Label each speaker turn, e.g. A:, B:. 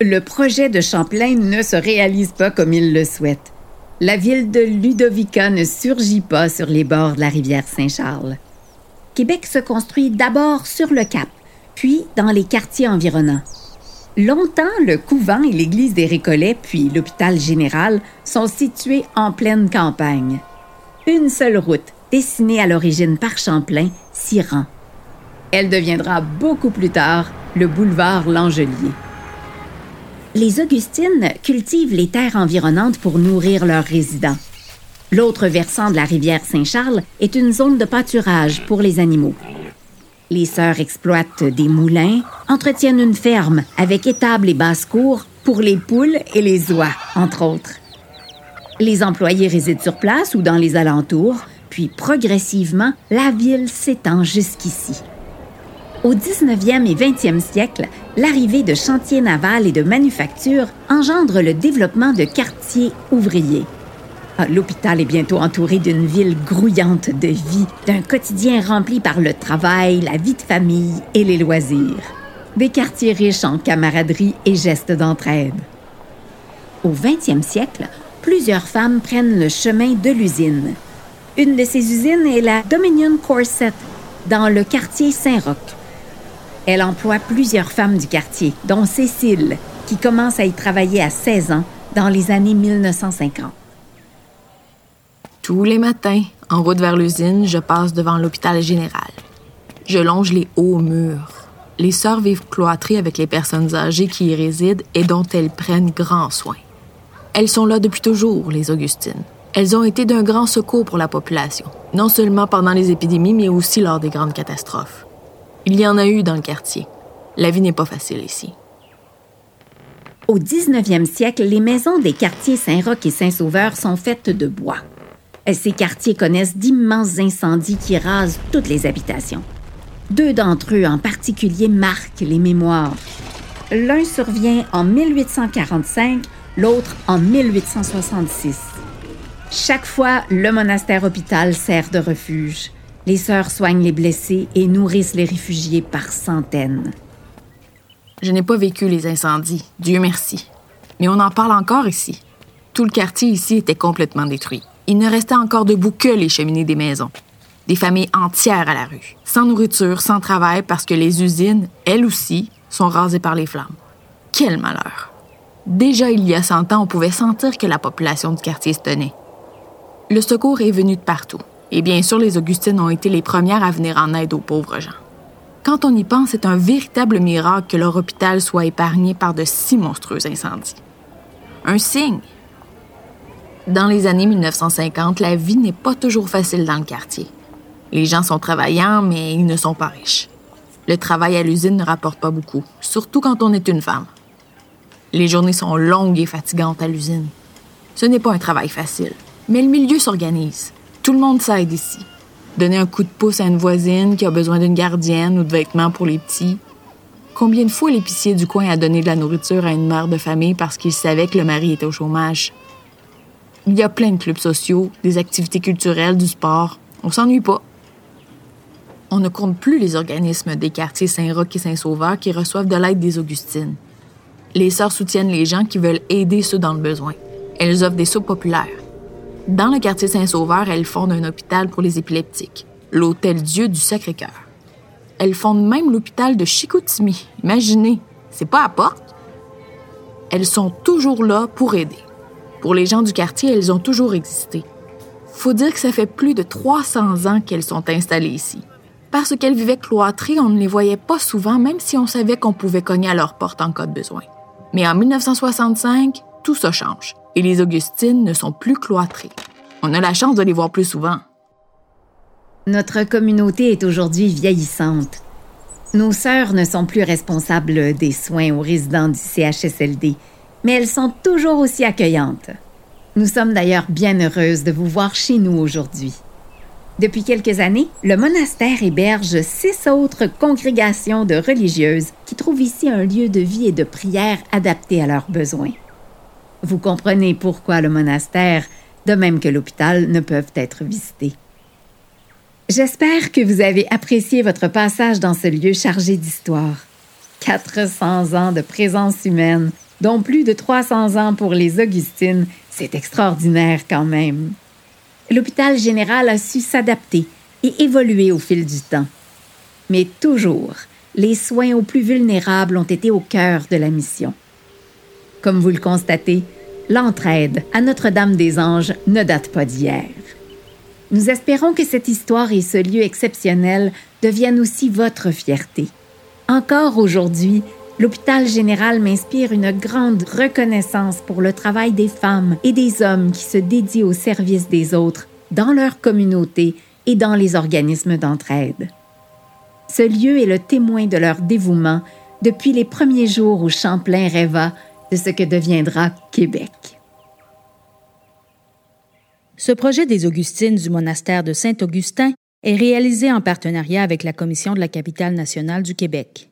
A: le projet de Champlain ne se réalise pas comme il le souhaite. La ville de Ludovica ne surgit pas sur les bords de la rivière Saint-Charles. Québec se construit d'abord sur le cap, puis dans les quartiers environnants. Longtemps, le couvent et l'église des Récollets, puis l'hôpital général, sont situés en pleine campagne. Une seule route, dessinée à l'origine par Champlain, s'y rend. Elle deviendra beaucoup plus tard le boulevard L'Angelier. Les Augustines cultivent les terres environnantes pour nourrir leurs résidents. L'autre versant de la rivière Saint-Charles est une zone de pâturage pour les animaux. Les sœurs exploitent des moulins, entretiennent une ferme avec étables et basse-cours pour les poules et les oies, entre autres. Les employés résident sur place ou dans les alentours, puis progressivement, la ville s'étend jusqu'ici. Au 19e et 20e siècle, l'arrivée de chantiers navals et de manufactures engendre le développement de quartiers ouvriers. Ah, l'hôpital est bientôt entouré d'une ville grouillante de vie, d'un quotidien rempli par le travail, la vie de famille et les loisirs. Des quartiers riches en camaraderie et gestes d'entraide. Au 20e siècle, plusieurs femmes prennent le chemin de l'usine. Une de ces usines est la Dominion Corset, dans le quartier Saint-Roch. Elle emploie plusieurs femmes du quartier, dont Cécile, qui commence à y travailler à 16 ans dans les années 1950.
B: Tous les matins, en route vers l'usine, je passe devant l'hôpital général. Je longe les hauts murs. Les sœurs vivent cloîtrées avec les personnes âgées qui y résident et dont elles prennent grand soin. Elles sont là depuis toujours, les Augustines. Elles ont été d'un grand secours pour la population, non seulement pendant les épidémies, mais aussi lors des grandes catastrophes. Il y en a eu dans le quartier. La vie n'est pas facile ici.
A: Au 19e siècle, les maisons des quartiers Saint-Roch et Saint-Sauveur sont faites de bois. Ces quartiers connaissent d'immenses incendies qui rasent toutes les habitations. Deux d'entre eux en particulier marquent les mémoires. L'un survient en 1845, l'autre en 1866. Chaque fois, le monastère-hôpital sert de refuge. Les sœurs soignent les blessés et nourrissent les réfugiés par centaines.
B: Je n'ai pas vécu les incendies, Dieu merci. Mais on en parle encore ici. Tout le quartier ici était complètement détruit il ne restait encore debout que les cheminées des maisons. Des familles entières à la rue, sans nourriture, sans travail, parce que les usines, elles aussi, sont rasées par les flammes. Quel malheur! Déjà il y a 100 ans, on pouvait sentir que la population du quartier se tenait. Le secours est venu de partout, et bien sûr les Augustines ont été les premières à venir en aide aux pauvres gens. Quand on y pense, c'est un véritable miracle que leur hôpital soit épargné par de si monstrueux incendies. Un signe dans les années 1950, la vie n'est pas toujours facile dans le quartier. Les gens sont travaillants, mais ils ne sont pas riches. Le travail à l'usine ne rapporte pas beaucoup, surtout quand on est une femme. Les journées sont longues et fatigantes à l'usine. Ce n'est pas un travail facile, mais le milieu s'organise. Tout le monde s'aide ici. Donner un coup de pouce à une voisine qui a besoin d'une gardienne ou de vêtements pour les petits. Combien de fois l'épicier du coin a donné de la nourriture à une mère de famille parce qu'il savait que le mari était au chômage? Il y a plein de clubs sociaux, des activités culturelles, du sport. On s'ennuie pas. On ne compte plus les organismes des quartiers Saint-Roch et Saint-Sauveur qui reçoivent de l'aide des Augustines. Les sœurs soutiennent les gens qui veulent aider ceux dans le besoin. Elles offrent des soupes populaires. Dans le quartier Saint-Sauveur, elles fondent un hôpital pour les épileptiques, l'Hôtel Dieu du Sacré-Cœur. Elles fondent même l'hôpital de Chicoutimi. Imaginez, c'est pas à porte. Elles sont toujours là pour aider. Pour les gens du quartier, elles ont toujours existé. Faut dire que ça fait plus de 300 ans qu'elles sont installées ici. Parce qu'elles vivaient cloîtrées, on ne les voyait pas souvent, même si on savait qu'on pouvait cogner à leur porte en cas de besoin. Mais en 1965, tout ça change et les Augustines ne sont plus cloîtrées. On a la chance de les voir plus souvent.
A: Notre communauté est aujourd'hui vieillissante. Nos sœurs ne sont plus responsables des soins aux résidents du CHSLD mais elles sont toujours aussi accueillantes. Nous sommes d'ailleurs bien heureuses de vous voir chez nous aujourd'hui. Depuis quelques années, le monastère héberge six autres congrégations de religieuses qui trouvent ici un lieu de vie et de prière adapté à leurs besoins. Vous comprenez pourquoi le monastère, de même que l'hôpital, ne peuvent être visités. J'espère que vous avez apprécié votre passage dans ce lieu chargé d'histoire. 400 ans de présence humaine dont plus de 300 ans pour les Augustines, c'est extraordinaire quand même. L'hôpital général a su s'adapter et évoluer au fil du temps. Mais toujours, les soins aux plus vulnérables ont été au cœur de la mission. Comme vous le constatez, l'entraide à Notre-Dame-des-Anges ne date pas d'hier. Nous espérons que cette histoire et ce lieu exceptionnel deviennent aussi votre fierté. Encore aujourd'hui, l'hôpital général m'inspire une grande reconnaissance pour le travail des femmes et des hommes qui se dédient au service des autres dans leur communauté et dans les organismes d'entraide. Ce lieu est le témoin de leur dévouement depuis les premiers jours où Champlain rêva de ce que deviendra Québec.
C: Ce projet des Augustines du monastère de Saint-Augustin est réalisé en partenariat avec la Commission de la capitale nationale du Québec.